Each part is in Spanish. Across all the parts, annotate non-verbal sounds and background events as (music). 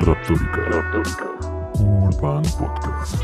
Raptórica. Urban Podcast.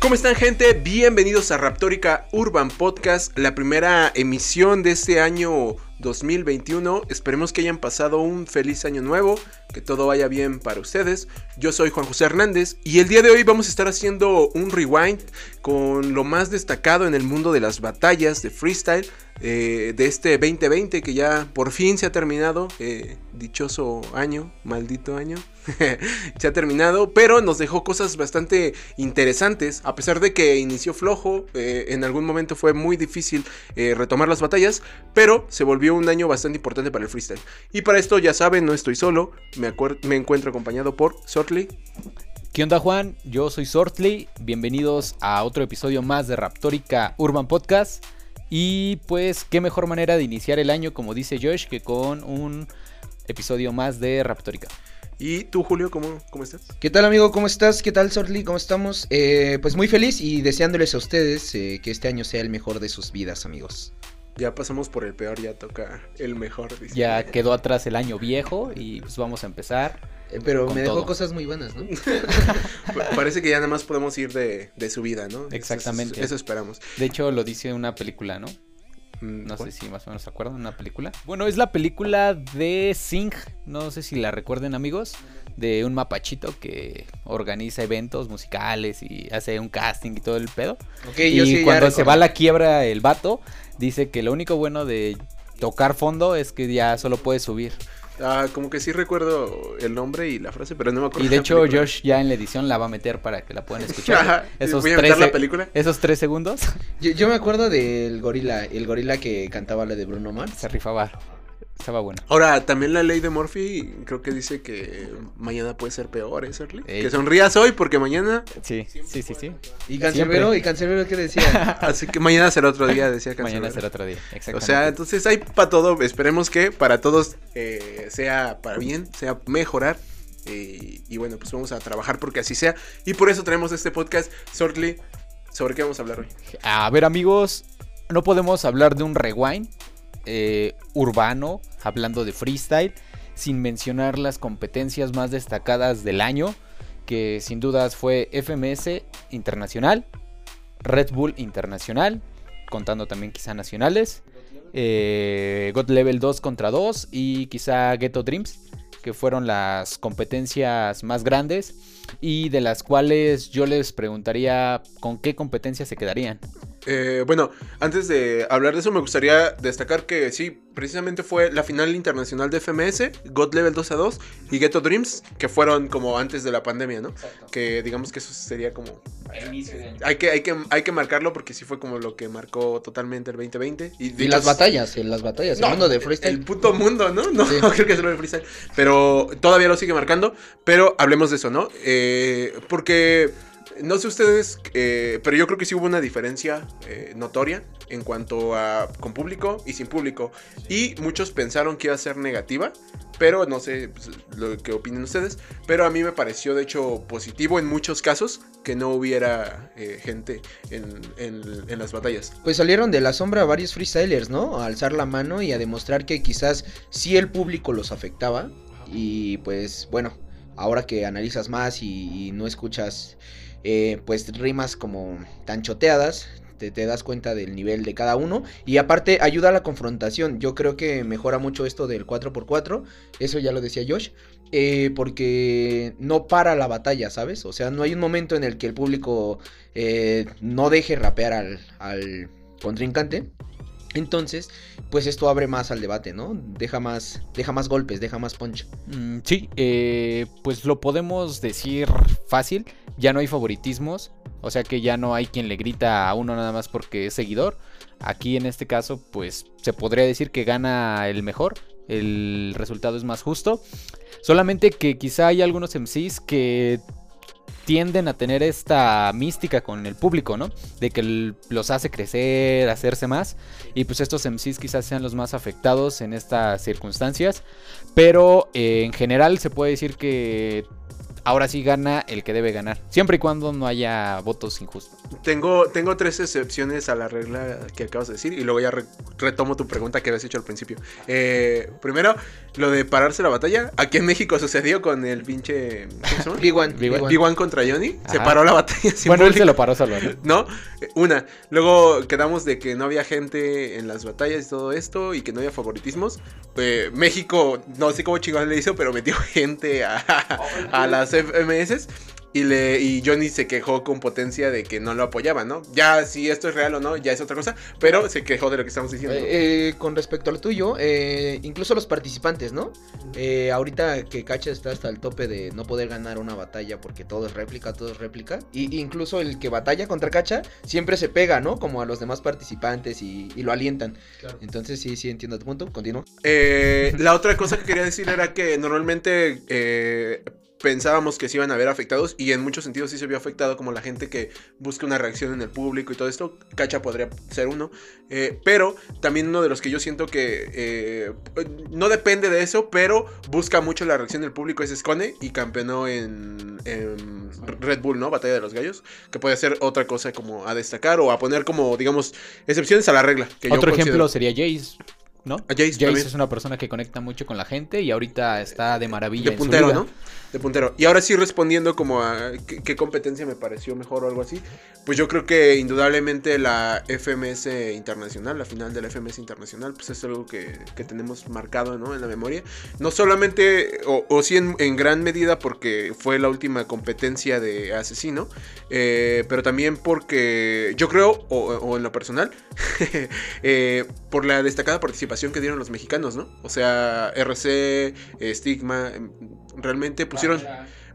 ¿Cómo están gente? Bienvenidos a Raptórica Urban Podcast, la primera emisión de este año 2021. Esperemos que hayan pasado un feliz año nuevo, que todo vaya bien para ustedes. Yo soy Juan José Hernández y el día de hoy vamos a estar haciendo un rewind con lo más destacado en el mundo de las batallas de freestyle eh, de este 2020 que ya por fin se ha terminado. Eh, dichoso año, maldito año. (laughs) se ha terminado, pero nos dejó cosas bastante interesantes. A pesar de que inició flojo, eh, en algún momento fue muy difícil retomar las batallas, pero se volvió un año bastante importante para el freestyle. Y para esto, ya saben, no estoy solo, me, me encuentro acompañado por Sortley. ¿Qué onda Juan? Yo soy Sortley, bienvenidos a otro episodio más de Raptórica Urban Podcast. Y pues, qué mejor manera de iniciar el año, como dice Josh, que con un episodio más de Raptórica. ¿Y tú, Julio, cómo, cómo estás? ¿Qué tal, amigo? ¿Cómo estás? ¿Qué tal, Sorli? ¿Cómo estamos? Eh, pues muy feliz y deseándoles a ustedes eh, que este año sea el mejor de sus vidas, amigos. Ya pasamos por el peor, ya toca el mejor. Ya quedó atrás el año viejo y pues vamos a empezar. Eh, pero me dejó cosas muy buenas, ¿no? (laughs) Parece que ya nada más podemos ir de, su vida, ¿no? Exactamente. Eso, esperamos. De hecho, lo dice una película, ¿no? Mm, no sé si más o menos se acuerdan, una película. Bueno, es la película de Sing, no sé si la recuerden amigos, de un mapachito que organiza eventos musicales y hace un casting y todo el pedo. y cuando se va a la quiebra el vato, dice que lo único bueno de tocar fondo es que ya solo puede subir. Ah, como que sí recuerdo el nombre y la frase, pero no me acuerdo. Y de hecho, Josh ya en la edición la va a meter para que la puedan escuchar. (laughs) esos, ¿Voy a tres, la película? esos tres segundos. Yo, me acuerdo del gorila, el gorila que cantaba la de Bruno Mars. Se rifaba. Estaba bueno. Ahora, también la ley de Murphy creo que dice que mañana puede ser peor, ¿eh, Serly? Que sonrías hoy porque mañana... Sí, sí, sí, sí. ¿Y Cancerbero? ¿Y Cancerbero qué decía? (laughs) Así que mañana será otro día, decía (laughs) Cancerbero. Mañana será otro día, exactamente. O sea, entonces hay para todo. Esperemos que para todos eh, sea para bien, sea mejorar. Eh, y bueno, pues vamos a trabajar porque así sea. Y por eso tenemos este podcast, Sortly. ¿Sobre qué vamos a hablar hoy? A ver, amigos, no podemos hablar de un rewind eh, urbano, hablando de freestyle, sin mencionar las competencias más destacadas del año, que sin dudas fue FMS Internacional, Red Bull Internacional, contando también quizá nacionales, eh, God Level 2 contra 2 y quizá Ghetto Dreams, que fueron las competencias más grandes y de las cuales yo les preguntaría con qué competencias se quedarían. Eh, bueno, antes de hablar de eso, me gustaría destacar que sí, precisamente fue la final internacional de FMS, God Level 2 a 2 y Ghetto Dreams, que fueron como antes de la pandemia, ¿no? Que digamos que eso sería como. Hay que, hay, que, hay que marcarlo porque sí fue como lo que marcó totalmente el 2020. Y, las batallas, en las batallas, el mundo de freestyle. El puto mundo, ¿no? No, (laughs) creo que sea lo de freestyle. Pero todavía lo sigue marcando. Pero hablemos de eso, ¿no? Eh, porque no sé ustedes, eh, pero yo creo que sí hubo una diferencia eh, notoria en cuanto a con público y sin público. Y muchos pensaron que iba a ser negativa, pero no sé pues, lo que opinen ustedes. Pero a mí me pareció de hecho positivo en muchos casos que no hubiera eh, gente en, en, las batallas. Pues salieron de la sombra varios freestylers, ¿no? A alzar la mano y a demostrar que quizás sí el público los afectaba. Y pues bueno, ahora que analizas más y no escuchas eh, pues rimas como tan choteadas, te, das cuenta del nivel de cada uno y aparte ayuda a la confrontación. Yo creo que mejora mucho esto del 4x4, eso ya lo decía Josh, eh, porque no para la batalla, ¿sabes? O sea, no hay un momento en el que el público eh, no deje rapear al, al contrincante. Entonces, pues esto abre más al debate, ¿no? Deja más, deja más golpes, deja más punch. Mm, sí, eh, pues lo podemos decir fácil. Ya no hay favoritismos. O sea que ya no hay quien le grita a uno nada más porque es seguidor. Aquí en este caso, pues se podría decir que gana el mejor. El resultado es más justo. Solamente que quizá hay algunos MCs que tienden a tener esta mística con el público, ¿no? De que los hace crecer, hacerse más. Y pues estos MCs quizás sean los más afectados en estas circunstancias. Pero eh, en general se puede decir que ahora sí gana el que debe ganar. Siempre y cuando no haya votos injustos. Tengo, tengo tres excepciones a la regla que acabas de decir y luego ya re- retomo tu pregunta que habías hecho al principio. Eh, primero, lo de pararse la batalla. Aquí en México sucedió con el pinche... ¿Cómo se llama? (laughs) Big One. Big One. Big One. B1 contra Johnny. Se paró la batalla sin bueno, él se lo paró solo, ¿no? (laughs) ¿No? Una. Luego quedamos de que no había gente en las batallas y todo esto y que no había favoritismos. Eh, México, no sé cómo chingón le hizo, pero metió (laughs) gente a, a las FMS. Y, le, y Johnny se quejó con potencia de que no lo apoyaba, ¿no? Ya si esto es real o no, ya es otra cosa. Pero se quejó de lo que estamos diciendo. Eh, eh, con respecto a lo tuyo, eh, incluso los participantes, ¿no? Eh, ahorita que Cacha está hasta el tope de no poder ganar una batalla porque todo es réplica, todo es réplica. Y incluso el que batalla contra Cacha siempre se pega, ¿no? Como a los demás participantes y, y lo alientan. Entonces sí, sí entiendo tu punto. Continúo. Eh, la otra cosa que quería decir era que normalmente eh, pensábamos que se iban a ver afectados y en muchos sentidos sí se vio afectado como la gente que busca una reacción en el público y todo esto. Cacha podría ser uno. Eh, pero también uno de los que yo siento que eh, no depende de eso, pero busca mucho la reacción del público es Scone y campeonó en, en Red Bull, ¿no? Batalla de los Gallos. Que puede ser otra cosa como a destacar o a poner como, digamos, excepciones a la regla. que yo Otro ejemplo sería Jace, ¿no? A Jace es una persona que conecta mucho con la gente y ahorita está de maravilla. De en su puntero, liga. ¿no? De puntero. Y ahora sí respondiendo como a qué, qué competencia me pareció mejor o algo así. Pues yo creo que indudablemente la FMS internacional, la final de la FMS internacional, pues es algo que, que tenemos marcado, ¿no? En la memoria. No solamente, o, o sí en, en gran medida porque fue la última competencia de asesino, eh, pero también porque yo creo, o, o en lo personal, (laughs) eh, por la destacada participación que dieron los mexicanos, ¿no? O sea, RC, Stigma, em, realmente pusieron,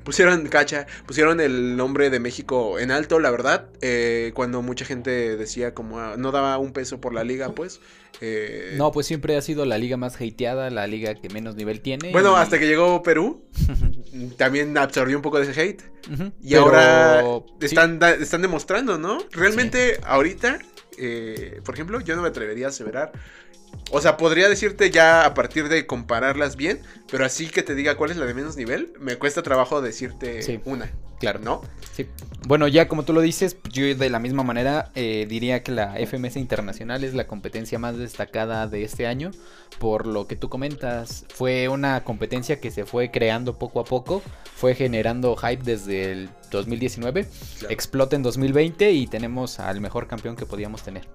pusieron cacha, pusieron el nombre de México en alto, la verdad, eh, cuando mucha gente decía como ah, no daba un peso por la liga, pues. eh, No, pues siempre ha sido la liga más hateada, la liga que menos nivel tiene. Bueno, y- hasta que llegó Perú, (laughs) también absorbió un poco de ese hate. Y pero ahora están, están demostrando, ¿no? Realmente ahorita, eh, por ejemplo, yo no me atrevería a aseverar. O sea, podría decirte ya a partir de compararlas bien, pero así que te diga cuál es la de menos nivel, me cuesta trabajo decirte Sí. una, claro. ¿no? Sí. Bueno, ya como tú lo dices, yo de la misma manera eh, diría que la FMS Internacional es la competencia más destacada de este año. Por lo que tú comentas, fue una competencia que se fue creando poco a poco, fue generando hype desde el 2019, Claro. explota en 2020 y tenemos al mejor campeón que podíamos tener.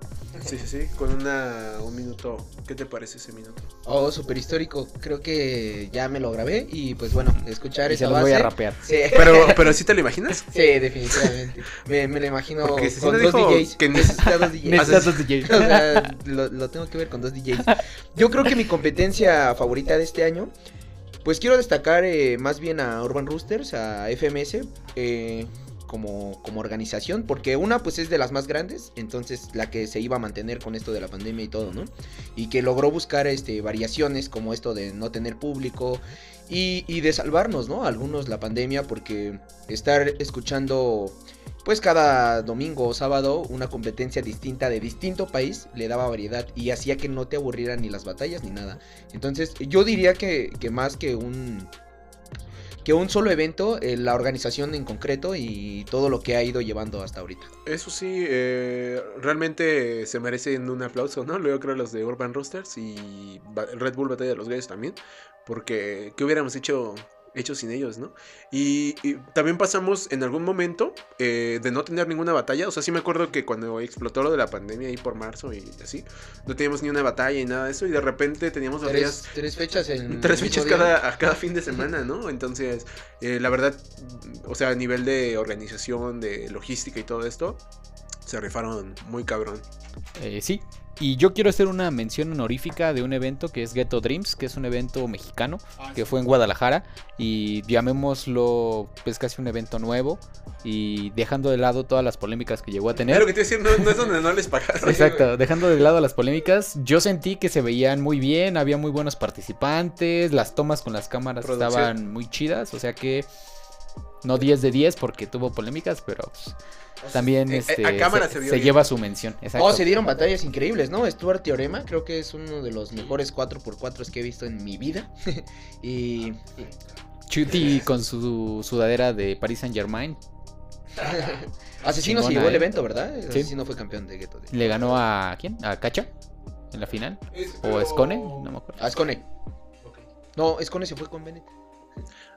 Sí, sí, sí, con una, un minuto. ¿Qué te parece ese minuto? Oh, súper histórico. Creo que ya me lo grabé y pues bueno, escuchar Y se esa los voy a base. rapear. Sí. (laughs) Pero, pero sí te lo imaginas. Sí, definitivamente. Me, me lo imagino Porque con dos DJs. que necesita dos DJs. Necesitas dos DJs. (laughs) O sea, lo, lo tengo que ver con dos DJs. Yo creo que mi competencia favorita de este año, pues quiero destacar eh, más bien a Urban Roosters, a FMS, eh, como, como organización, porque una pues es de las más grandes, entonces la que se iba a mantener con esto de la pandemia y todo, ¿no? Y que logró buscar este, variaciones como esto de no tener público y, y de salvarnos, ¿no? Algunos la pandemia porque estar escuchando pues cada domingo o sábado una competencia distinta de distinto país le daba variedad y hacía que no te aburrieran ni las batallas ni nada. Entonces yo diría que, que más que un que un solo evento, eh, la organización en concreto y todo lo que ha ido llevando hasta ahorita. Eso sí, eh, realmente se merecen un aplauso, ¿no? Luego creo los de Urban Roosters y Red Bull Batalla de los Gallos también, porque ¿qué hubiéramos hecho, hecho sin ellos, no? Y, y también pasamos en algún momento eh, de no tener ninguna batalla, o sea, sí me acuerdo que cuando explotó lo de la pandemia ahí por marzo y así, no teníamos ni una batalla y nada de eso, y de repente teníamos batallas Tres, tres fechas en... (laughs) Tres el fechas cada, a cada fin de semana, ¿no? Entonces, eh, la verdad, o sea, a nivel de organización, de logística y todo esto, se rifaron muy cabrón. Eh, sí. Y yo quiero hacer una mención honorífica de un evento que es Ghetto Dreams, que es un evento mexicano que fue en Guadalajara y llamémoslo pues casi un evento nuevo y dejando de lado todas las polémicas que llegó a tener. lo que te decir, no, no es donde no les pagaron. Exacto, dejando de lado las polémicas, yo sentí que se veían muy bien, había muy buenos participantes, las tomas con las cámaras Producción. estaban muy chidas, o sea que No 10 de 10 porque tuvo polémicas, pero pues, también eh, este, a cámara se, lleva su mención. Exacto. Oh, se dieron batallas increíbles, ¿no? Stuart Teorema, creo que es uno de los mejores 4x4 que he visto en mi vida. (laughs) y Chuti con su sudadera de Paris Saint Germain (laughs) Asesino se llevó el ¿eh? evento, ¿verdad? Sí. Asesino fue campeón de Ghetto. le ganó a ¿quién? A Cacha en la final. O a Scone, no me acuerdo. Ah, Escone. No, Escone se fue con Bennett.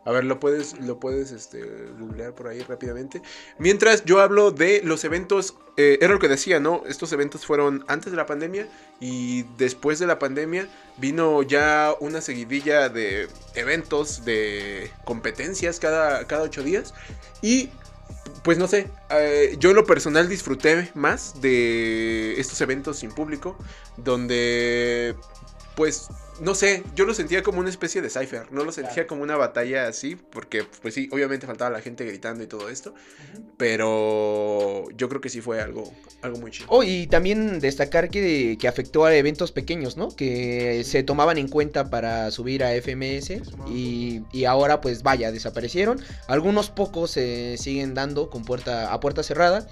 A ver, lo puedes, lo puedes este, googlear por ahí rápidamente. Mientras yo hablo de los eventos, eh, era lo que decía, ¿no? Estos eventos fueron antes de la pandemia y después de la pandemia vino ya una seguidilla de eventos, de competencias cada, cada ocho días. Y pues no sé, eh, yo en lo personal disfruté más de estos eventos sin público, donde pues no sé, yo lo sentía como una especie de cipher, no lo sentía como una batalla así, porque pues sí, obviamente faltaba la gente gritando y todo esto, pero yo creo que sí fue algo, algo muy chido. Oh, y también destacar que, que afectó a eventos pequeños, ¿no? Que se tomaban en cuenta para subir a FMS y, y ahora pues vaya, desaparecieron. Algunos pocos se siguen dando con puerta a puerta cerrada.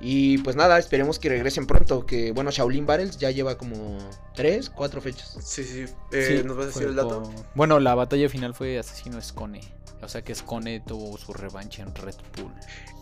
Y pues nada, esperemos que regresen pronto. Que bueno, Shaolin Battles ya lleva como 3, 4 fechas. Sí, sí, eh, Sí, ¿nos vas a decir el dato? con- Bueno, la batalla final fue Asesino Scone. O sea que Scone tuvo su revancha en Red Bull.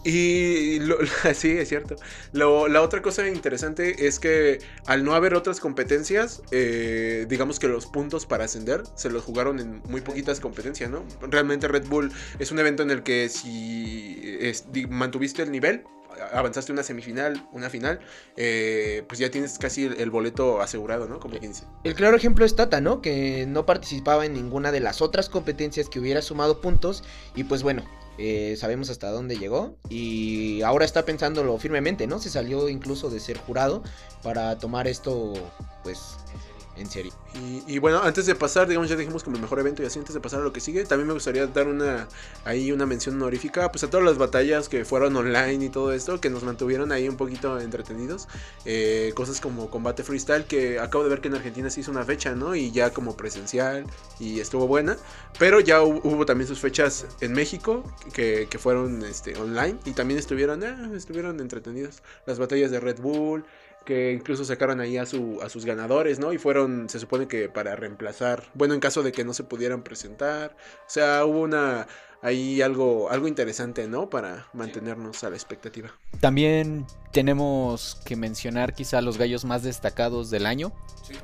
Y lo- (laughs) sí, es cierto. Lo- la otra cosa interesante es que al no haber otras competencias, eh, digamos que los puntos para ascender se los jugaron en muy poquitas competencias, ¿no? Realmente Red Bull es un evento en el que si es- mantuviste el nivel, avanzaste una semifinal, una final, eh, pues ya tienes casi el, boleto asegurado, ¿no? Como quien dice. El claro ejemplo es Tata, ¿no? Que no participaba en ninguna de las otras competencias que hubiera sumado puntos. Y pues bueno, eh, sabemos hasta dónde llegó. Y ahora está pensándolo firmemente, ¿no? Se salió incluso de ser jurado para tomar esto, pues, en serio. Y, bueno, antes de pasar, digamos, ya dijimos como el mejor evento y así, antes de pasar a lo que sigue, también me gustaría dar una, ahí una mención honorífica, pues a todas las batallas que fueron online y todo esto, que nos mantuvieron ahí un poquito entretenidos. Eh, cosas como combate freestyle, que acabo de ver que en Argentina se hizo una fecha, ¿no? Y ya como presencial y estuvo buena. Pero ya hu- hubo, también sus fechas en México, que, que fueron este, online, y también estuvieron, ah, estuvieron entretenidos. Las batallas de Red Bull, que incluso sacaron ahí a, su, a sus ganadores, ¿no? Y fueron, se supone que para reemplazar, bueno, en caso de que no se pudieran presentar. O sea, hubo una, ahí algo, algo interesante, ¿no? Para mantenernos a la expectativa. También tenemos que mencionar quizá los gallos más destacados del año.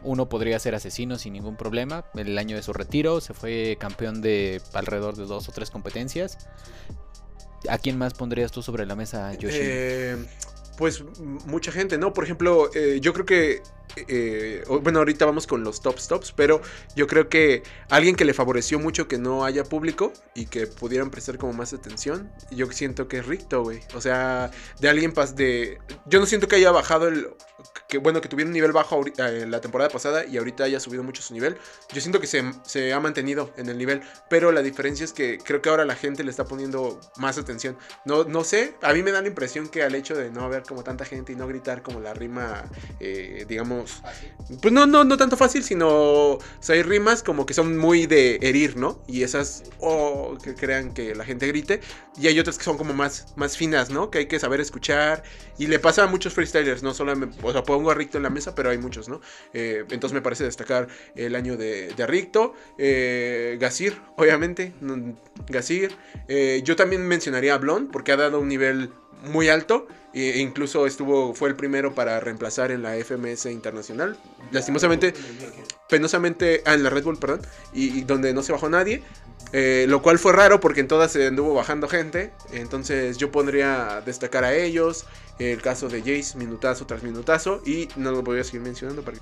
Uno podría ser asesino sin ningún problema. El año de su retiro se fue campeón de alrededor de dos o tres competencias. ¿A quién más pondrías tú sobre la mesa, Yoshi? Eh, pues mucha gente, ¿no? Por ejemplo, eh, yo creo que, eh, bueno, ahorita vamos con los top stops, pero yo creo que alguien que le favoreció mucho que no haya público y que pudieran prestar como más atención, yo siento que es Ricto, güey. O sea, de alguien pas de... Yo no siento que haya bajado el... Que bueno, que tuviera un nivel bajo eh, la temporada pasada y ahorita haya subido mucho su nivel. Yo siento que se, se ha mantenido en el nivel, pero la diferencia es que creo que ahora la gente le está poniendo más atención. No, no sé, a mí me da la impresión que al hecho de no haber como tanta gente y no gritar como la rima, eh, digamos, pues no, no, no tanto fácil, sino, o sea, hay rimas como que son muy de herir, ¿no? Y esas, o que crean que la gente grite, y hay otras que son como más, más finas, ¿no? Que hay que saber escuchar, y le pasa a muchos freestylers, no solamente, sea, pongo a Ricto en la mesa, pero hay muchos, ¿no? Eh, entonces me parece destacar el año de, Ricto, eh, Gasir, obviamente, Gasir, eh, yo también mencionaría a Blon, porque ha dado un nivel muy alto. E incluso estuvo, fue el primero para reemplazar en la FMS internacional. Lastimosamente, penosamente, ah, en la Red Bull, perdón, y donde no se bajó nadie. Eh, lo cual fue raro porque en todas se anduvo bajando gente. Entonces yo pondría a destacar a ellos. El caso de Jace, minutazo tras minutazo. Y no lo voy a seguir mencionando. Para...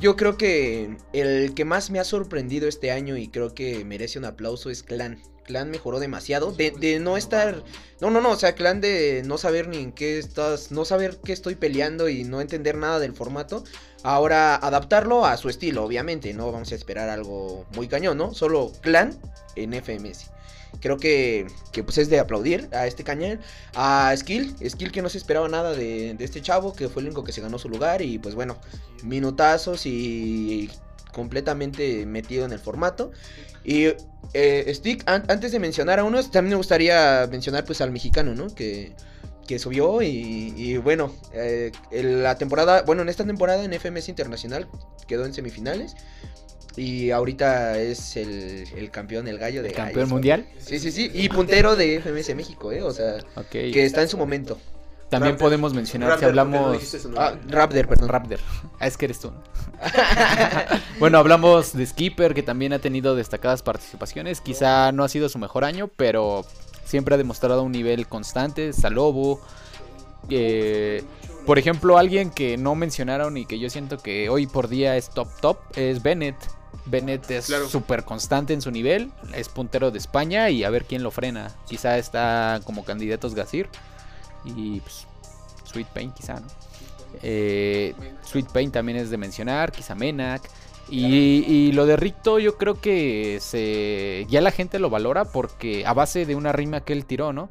Yo creo que el que más me ha sorprendido este año y creo que merece un aplauso es Clan. Clan mejoró demasiado. De, de no estar. No, no, no. O sea, Clan de no saber ni en qué estás. No saber qué estoy peleando y no entender nada del formato. Ahora adaptarlo a su estilo, obviamente. No vamos a esperar algo muy cañón, ¿no? Solo Clan en FMS. Creo que, que pues es de aplaudir a este cañón. A Skill, Skill que no se esperaba nada de, de este chavo, que fue el único que se ganó su lugar. Y pues bueno, minutazos y completamente metido en el formato. Y eh, Stick, an- antes de mencionar a unos, también me gustaría mencionar pues al mexicano, ¿no? Que, que subió y, y bueno, eh, en la temporada, bueno, en esta temporada en FMS Internacional quedó en semifinales. Y ahorita es el, el campeón, el gallo de El campeón gallos. mundial. Sí, sí, sí. Y puntero de FMS México, ¿eh? O sea, que está en su momento. También Raptor. podemos mencionar Raptor, si no hablamos... su Ah. Raptor, perdón. Raptor. (laughs) Ah, es que eres tú. (laughs) bueno, hablamos de Skipper, que también ha tenido destacadas participaciones. Quizá no ha sido su mejor año, pero siempre ha demostrado un nivel constante. Salobo. eh, por ejemplo, alguien que no mencionaron y que yo siento que hoy por día es top top es Bennett. Bennett es Claro. súper constante en su nivel, es puntero de España y a ver quién lo frena. Quizá está como candidatos Gazir y pues, Sweet Pain quizá, ¿no? Eh, Sweet Pain también es de mencionar, quizá Menac. Y, y lo de Ricto yo creo que se ya la gente lo valora porque a base de una rima que él tiró, ¿no?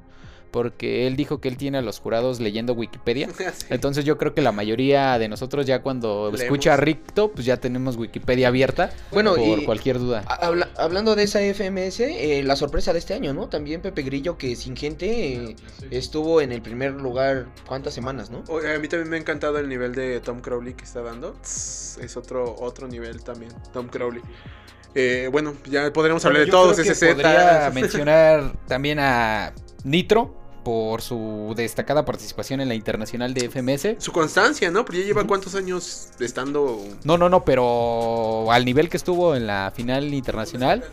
Porque él dijo que él tiene a los jurados leyendo Wikipedia. (laughs) Sí. Entonces yo creo que la mayoría de nosotros ya cuando Leemos. escucha a Ricto, pues ya tenemos Wikipedia abierta Bueno, por y cualquier duda. ha- habla- hablando de esa FMS, eh, la sorpresa de este año, ¿no? También Pepe Grillo, que sin gente eh, estuvo en el primer lugar, ¿cuántas semanas, no? Oye, a mí también me ha encantado el nivel de Tom Crowley que está dando. Es otro, otro nivel también, Tom Crowley. Eh, bueno, ya podremos hablar de todos, creo que SZ. Podría (laughs) mencionar también a Nitro por su destacada participación en la internacional de FMS. Su constancia, ¿no? Porque ya lleva cuántos años estando... No, no, no, pero al nivel que estuvo en la final internacional,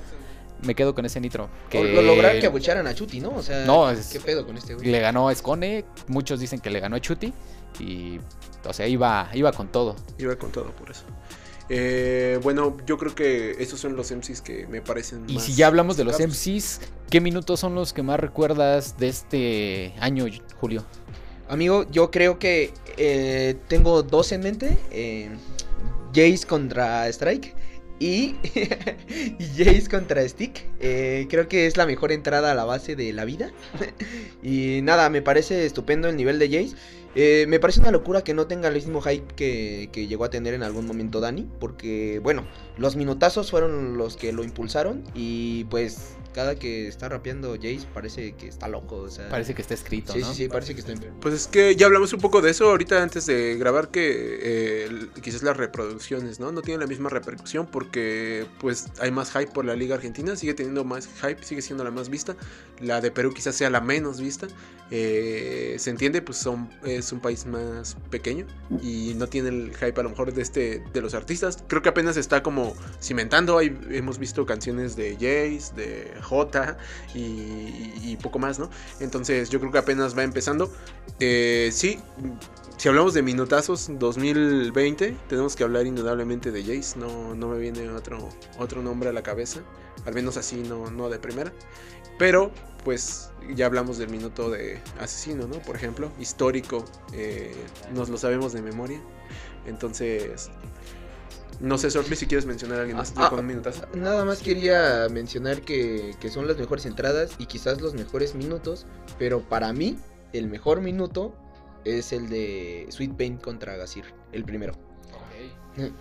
me quedo con ese Nitro. Que Lo lograron que abucharan a Chuti, ¿no? O sea, No, es- ¿qué pedo con este güey? le ganó a Scone, muchos dicen que le ganó a Chuti y, o sea, iba, iba con todo. Iba con todo por eso. Eh, bueno, yo creo que esos son los MCs que me parecen Y más si ya hablamos de los. MCs, ¿qué minutos son los que más recuerdas de este año, Julio? Amigo, yo creo que eh, tengo dos en mente. eh, Jace contra Strike y, (laughs) y Jace contra Stick. Eh, creo que es la mejor entrada a la base de la vida. (laughs) y nada, me parece estupendo el nivel de Jace. Eh, me parece una locura que no tenga el mismo hype que, que llegó a tener en algún momento Dani. Porque, bueno, los minutazos fueron los que lo impulsaron. Y pues, cada que está rapeando Jace parece que está loco. O sea, Parece que está escrito, Sí, ¿no? sí, sí, parece que está en... Pues es que ya hablamos un poco de eso ahorita antes de grabar que eh, quizás las reproducciones, ¿no? No tienen la misma repercusión porque pues hay más hype por la liga argentina, sigue teniendo más hype, sigue siendo la más vista. La de Perú quizás sea la menos vista. Eh, se entiende, pues son, es un país más pequeño y no tiene el hype a lo mejor de este de los artistas. Creo que apenas está como cimentando. Hay, hemos visto canciones de Jace, de J y, y poco más, ¿no? Entonces yo creo que apenas va empezando. Eh, sí, si hablamos de minutazos 2020, tenemos que hablar indudablemente de Jace. No, no me viene otro, otro nombre a la cabeza. Al menos así, no, no de primera. Pero, pues, ya hablamos del minuto de asesino, ¿no? Por ejemplo, histórico. eh, nos lo sabemos de memoria. Entonces, no sé, Sorfli, si quieres mencionar a alguien más Ah, con minutazo. Nada más quería mencionar que, que son las mejores entradas y quizás los mejores minutos, pero para mí el mejor minuto es el de Sweet Pain contra Gazir, el primero.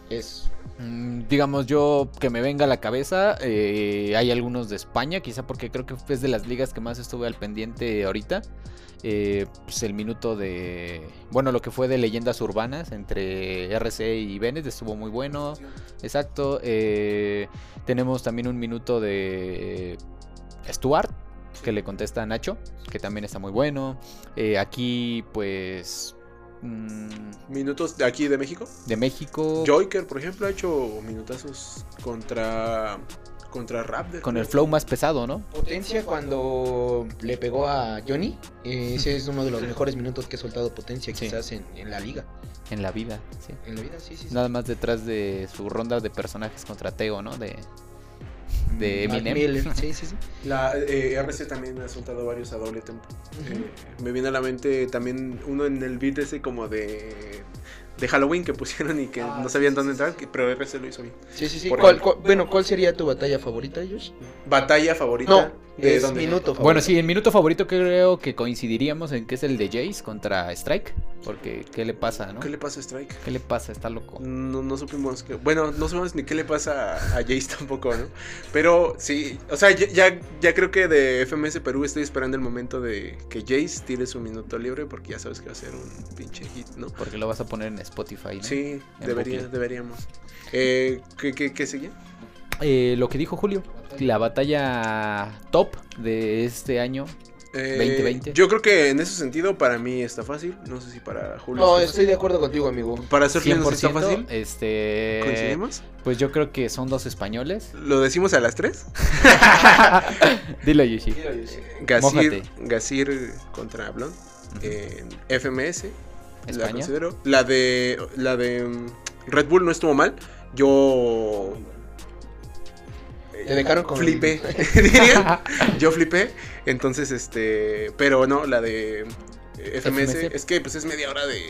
Es Mm, digamos yo que me venga a la cabeza, eh, hay algunos de España, quizá porque creo que es de las ligas que más estuve al pendiente ahorita. Eh, pues el minuto de, bueno, lo que fue de leyendas urbanas entre RC y Bennett estuvo muy bueno, exacto. eh, tenemos también un minuto de Stuart que le contesta a Nacho, que también está muy bueno. Aquí pues Minutos de aquí de México. de México. Joker, por ejemplo, ha hecho minutazos contra contra Raptor. Con el flow más pesado, ¿no? Potencia cuando le pegó a Johnny. eh, ese es uno de los (laughs) mejores minutos que ha soltado Potencia Sí. quizás en, en la liga. En la vida, sí. En la vida, sí, sí. sí. Nada más detrás de su ronda de personajes contra Teo, ¿no? De, de Eminem. Miller, sí, sí, sí. (laughs) La eh, RC también ha soltado varios a doble tempo. Eh, me viene a la mente también uno en el beat ese como de de Halloween que pusieron y que Ah, no sabían sí, dónde sí, entrar, que- pero RC lo hizo bien. Sí, sí, sí. Por ¿Cuál- ejemplo. cuál- bueno, ¿cuál sería tu batalla favorita, Josh? Batalla favorita. No, ¿De es minuto favorito. Bueno, sí, en minuto favorito creo que coincidiríamos en que es el de Jace contra Strike. Porque, ¿qué le pasa, no? ¿Qué le pasa a Strike? ¿Qué le pasa? Está loco. No, no supimos que. Bueno, no supimos ni qué le pasa a, Jace (laughs) tampoco, ¿no? Pero sí, o sea, ya, ya, creo que de FMS Perú estoy esperando el momento de que Jace tire su minuto libre porque ya sabes que va a ser un pinche hit, ¿no? Porque lo vas a poner en Spotify, ¿no? Sí, En debería, deberíamos. Eh, ¿qué, qué, qué sigue? Eh, lo que dijo Julio, la batalla top de este año. Eh, 2020. Yo creo que en ese sentido para mí está fácil. No sé si para Julio. No, estoy de acuerdo contigo, amigo. Para Surfing nos está 100%, fácil. este... ¿Coincidimos? Pues yo creo que son dos españoles. ¿Lo decimos a las tres? (laughs) Dilo, Yushi. Gasir, contra Blon en FMS. La España. considero. La de la de mm, Red Bull no estuvo mal. Yo Te dejaron con... flipé, (laughs) dirían. (laughs) Yo flipé. Entonces, este, pero no, la de eh, FMS, FMS. es que pues es media hora de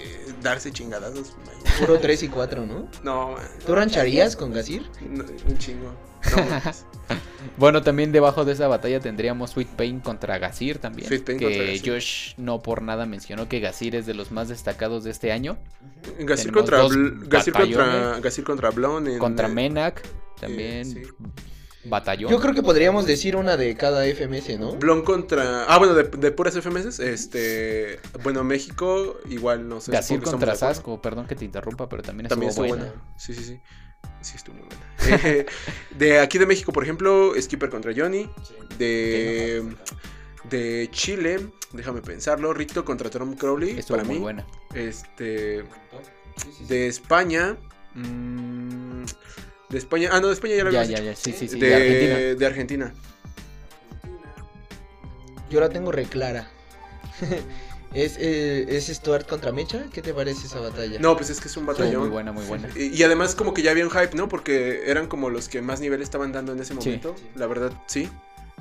darse chingadazos. Puro 3 y 4, ¿no? No, ¿Tú rancharías con Gasir? no, un chingo. No. (laughs) Bueno, también debajo de esa batalla tendríamos Sweet Pain contra Gasir también. Sweet Pain que contra Gazir. Josh no por nada mencionó que Gasir es de los más destacados de este año. Gasir Tenemos contra, Gasir contra. Gasir contra Blon en- Contra Menak también. sí. Batallón. Yo creo que podríamos decir una de cada FMS, ¿no? Blon contra. Ah, bueno, de, de puras FMS. Este. Bueno, México, igual no sé. Gasir contra. Sasco, perdón que te interrumpa, pero también, También estuvo estuvo buena. buena. Sí, sí, sí. Sí, estuvo muy buena. Eh, (laughs) de aquí de México, por ejemplo, Skipper contra Johnny. De. De Chile, déjame pensarlo. Ricto contra Tom Crowley. Estuvo para muy mí. buena. Este. De España. mm, de España. Ah, no, de España ya lo Ya, habíamos ya, dicho. ya. Sí, sí, sí. de, de Argentina. de Argentina. Yo la tengo reclara. (laughs) ¿Es, eh, ¿Es Stuart contra Mecha? ¿Qué te parece esa batalla? No, pues es que es un batallón. muy buena, muy buena. Y, y además como que ya había un hype, ¿no? Porque eran como los que más nivel estaban dando en ese Sí. momento. La verdad, sí.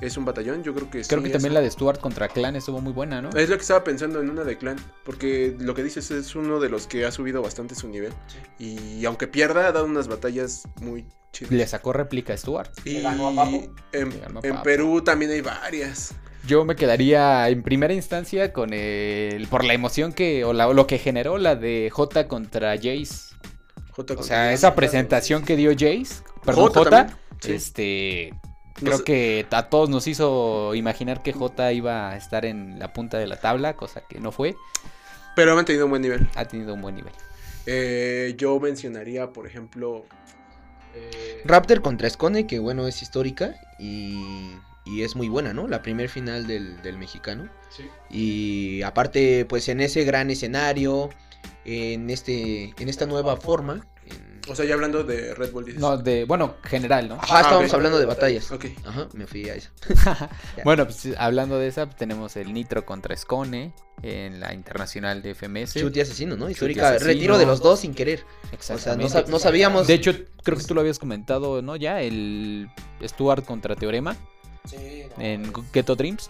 Es un batallón, yo creo que Creo sí, que es- también la de Stuart contra Clan estuvo muy buena, ¿no? Es lo que estaba pensando en una de clan. Porque lo que dices es uno de los que ha subido bastante su nivel. Y aunque pierda, ha dado unas batallas muy chidas. Le sacó réplica a Stuart. Y ganó a Papo. en, Le ganó a en Papo. Perú también hay varias. Yo me quedaría en primera instancia con el. por la emoción que. o, la- lo que generó la de J contra Jace. J O sea, esa presentación que dio Jace. Perdón, J J. también, sí. Este. Creo que a todos nos hizo imaginar que J iba a estar en la punta de la tabla, cosa que no fue. Pero han tenido un buen nivel. Ha tenido un buen nivel. Eh, yo mencionaría, por ejemplo... Raptor contra Scone, que bueno, es histórica y, y es muy buena, ¿no? La primer final del, del mexicano. Y aparte, pues en ese gran escenario, en, este, en esta nueva forma. O sea, ya hablando de Red Bull, dices. No, de. Bueno, general, ¿no? Ajá, Ah, estábamos ok. hablando de batallas. Ok. Ajá, me fui a eso. (laughs) Bueno, pues hablando de esa, tenemos el Nitro contra Scone en la internacional de FMS. Chute asesino, ¿no? Histórica. asesino. Retiro de los dos sin querer. O sea, no, Exactamente. sab- no sabíamos. De hecho, creo que tú lo habías comentado, ¿no? Ya, el Stuart contra Teorema en Ghetto Dreams.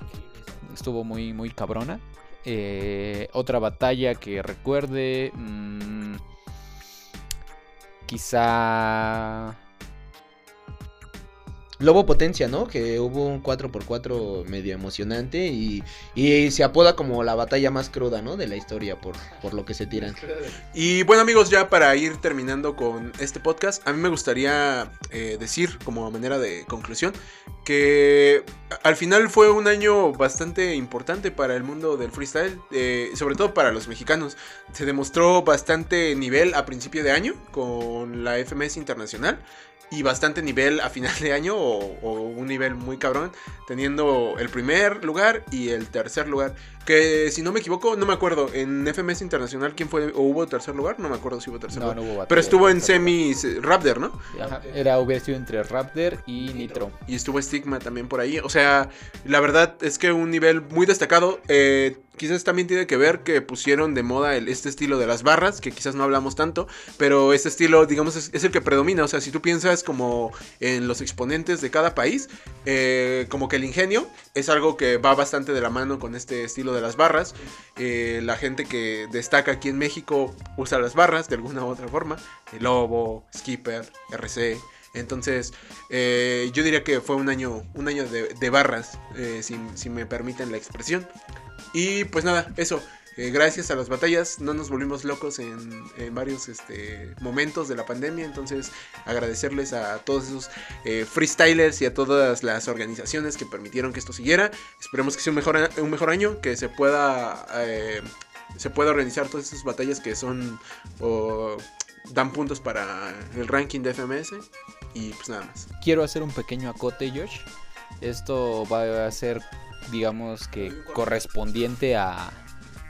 Estuvo muy, muy cabrona. Eh, otra batalla que recuerde. mm, quizá. Lobo Potencia, ¿no? Que hubo un 4x4 medio emocionante y, y se apoda como la batalla más cruda, ¿no? De la historia por, por lo que se tiran. Y bueno amigos, ya para ir terminando con este podcast, a mí me gustaría eh, decir como manera de conclusión que al final fue un año bastante importante para el mundo del freestyle, eh, sobre todo para los mexicanos. Se demostró bastante nivel a principio de año con la FMS Internacional y bastante nivel a final de año o, o un nivel muy cabrón, teniendo el primer lugar y el tercer lugar. Que si no me equivoco, no me acuerdo, en FMS Internacional, ¿quién fue? ¿O hubo tercer lugar? No me acuerdo si hubo tercer No, lugar. no hubo batalla. Pero estuvo en semis eh, Raptor, ¿no? Ajá, Era, hubiera sido entre Raptor y Nitro. Y estuvo Stigma también por ahí. O sea, la verdad es que un nivel muy destacado. Eh, quizás también tiene que ver que pusieron de moda el- este estilo de las barras, que quizás no hablamos tanto, pero este estilo, digamos, es, es el que predomina. O sea, si tú piensas como en los exponentes de cada país, eh, como que el ingenio es algo que va bastante de la mano con este estilo de las barras. Eh, la gente que destaca aquí en México usa las barras de alguna u otra forma. El Lobo, Skipper, RC. Entonces, eh, yo diría que fue un año, un año de, barras, eh, si me permiten la expresión. Y pues nada, eso. Eh, gracias a las batallas no nos volvimos locos en, en varios este, momentos de la pandemia. Entonces agradecerles a todos esos eh, freestylers y a todas las organizaciones que permitieron que esto siguiera. Esperemos que sea un mejor, a- un mejor año, que se pueda, eh, se pueda organizar todas esas batallas que son o dan puntos para el ranking de FMS. Y pues nada más. Quiero hacer un pequeño acote, Josh. Esto va a ser, digamos que correspondiente a,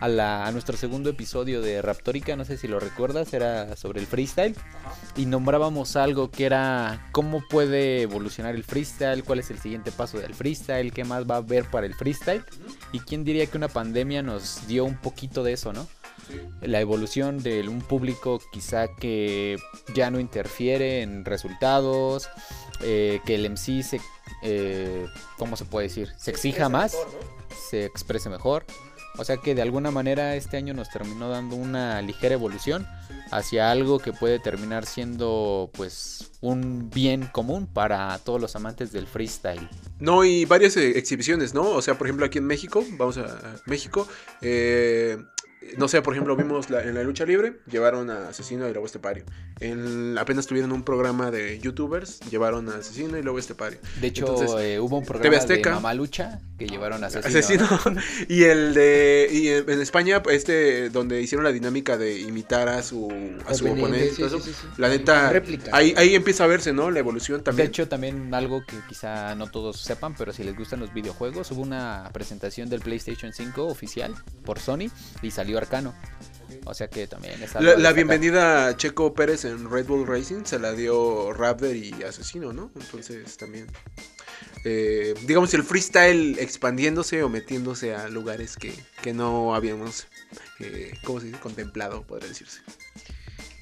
a, la- a nuestro segundo episodio de Raptórica. No sé si lo recuerdas, era sobre el freestyle. Y nombrábamos algo que era cómo puede evolucionar el freestyle, cuál es el siguiente paso del freestyle, qué más va a haber para el freestyle. Y quién diría que una pandemia nos dio un poquito de eso, ¿no? la evolución de un público quizá que ya no interfiere en resultados, eh, que el MC se, eh, ¿cómo se puede decir? Se exija más, se exprese mejor. O sea que de alguna manera este año nos terminó dando una ligera evolución hacia algo que puede terminar siendo pues un bien común para todos los amantes del freestyle. No, y varias eh, exhibiciones, ¿no? O sea, por ejemplo, aquí en México, vamos a, a México, eh, no sé, por ejemplo, vimos la- en la lucha libre, llevaron a Asesino y luego Estepario. En, apenas tuvieron un programa de youtubers, llevaron a Asesino y luego Estepario. De hecho, Entonces, eh, hubo un programa de. Mamá Lucha que llevaron a Asesino. Asesino. ¿no? (laughs) y el de. Y en en España, este, donde hicieron la dinámica de imitar a su, a su oponente. Sí, sí, sí. La neta, ahí, ahí empieza a verse, ¿no? La evolución De también. hecho, también algo que quizá no todos sepan, pero si les gustan los videojuegos, hubo una presentación del PlayStation 5 oficial por Sony y salió Arcano. O sea que también es algo La, bienvenida a Checo Pérez en Red Bull Racing se la dio Raptor y Asesino, ¿no? Entonces también. eh, digamos el freestyle expandiéndose o metiéndose a lugares que, que no habíamos, eh, ¿cómo se dice? Contemplado, podría decirse.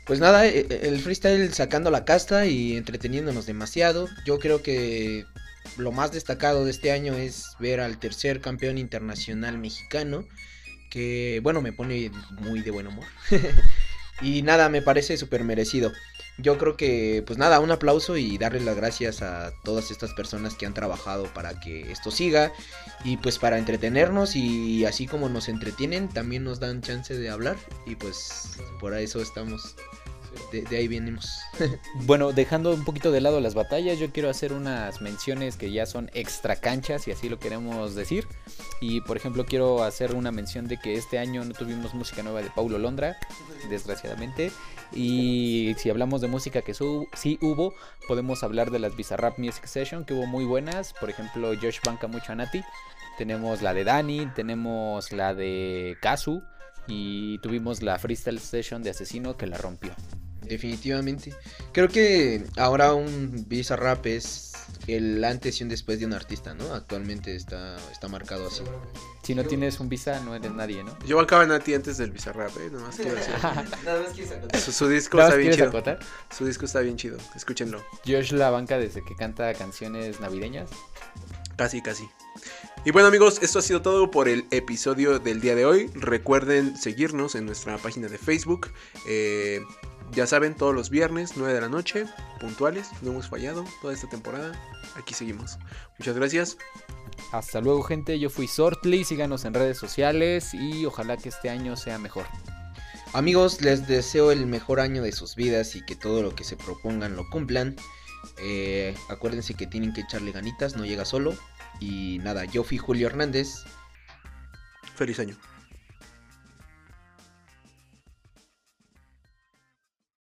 Pues nada, e- e- el freestyle sacando la casta y entreteniéndonos demasiado. Yo creo que lo más destacado de este año es ver al tercer campeón internacional mexicano, que bueno, me pone muy de buen humor. (laughs) y nada, me parece súper merecido. Yo creo que, pues nada, un aplauso y darle las gracias a todas estas personas que han trabajado para que esto siga y pues para entretenernos y así como nos entretienen, también nos dan chance de hablar y pues por eso estamos, de, ahí venimos. (laughs) Bueno, dejando un poquito de lado las batallas, yo quiero hacer unas menciones que ya son extra canchas, si así lo queremos decir. Y por ejemplo, quiero hacer una mención de que este año no tuvimos música nueva de Paulo Londra, desgraciadamente. Y si hablamos de música que sí hubo, podemos hablar de las Bizarrap Music Session, que hubo muy buenas. Por ejemplo, Josh banca mucho a Nati. Tenemos la de Dani, tenemos la de Kazu. Y tuvimos la Freestyle Session de Asesino que la rompió. Definitivamente. Creo que ahora un Visa Rap es el antes y un después de un artista, ¿no? Actualmente está, está marcado así. Si no tienes un visa, no eres nadie, ¿no? Yo bancaba a Nati antes del Bizarrap, ¿eh? Nomás quiero decir. (laughs) Nada más Su, su disco ¿Nada está bien chido. acotar? Su disco está bien chido. Escúchenlo. Josh la banca desde que canta canciones navideñas. Casi, casi. Y bueno amigos, esto ha sido todo por el episodio del día de hoy. Recuerden seguirnos en nuestra página de Facebook. Eh, ya saben, todos los viernes, 9 de la noche, puntuales. No hemos fallado toda esta temporada. Aquí seguimos. Muchas gracias. Hasta luego, gente. Yo fui Sortly. Síganos en redes sociales y ojalá que este año sea mejor. Amigos, les deseo el mejor año de sus vidas y que todo lo que se propongan lo cumplan. Eh, acuérdense que tienen que echarle ganitas, no llega solo. Y nada, yo fui Julio Hernández. Feliz año.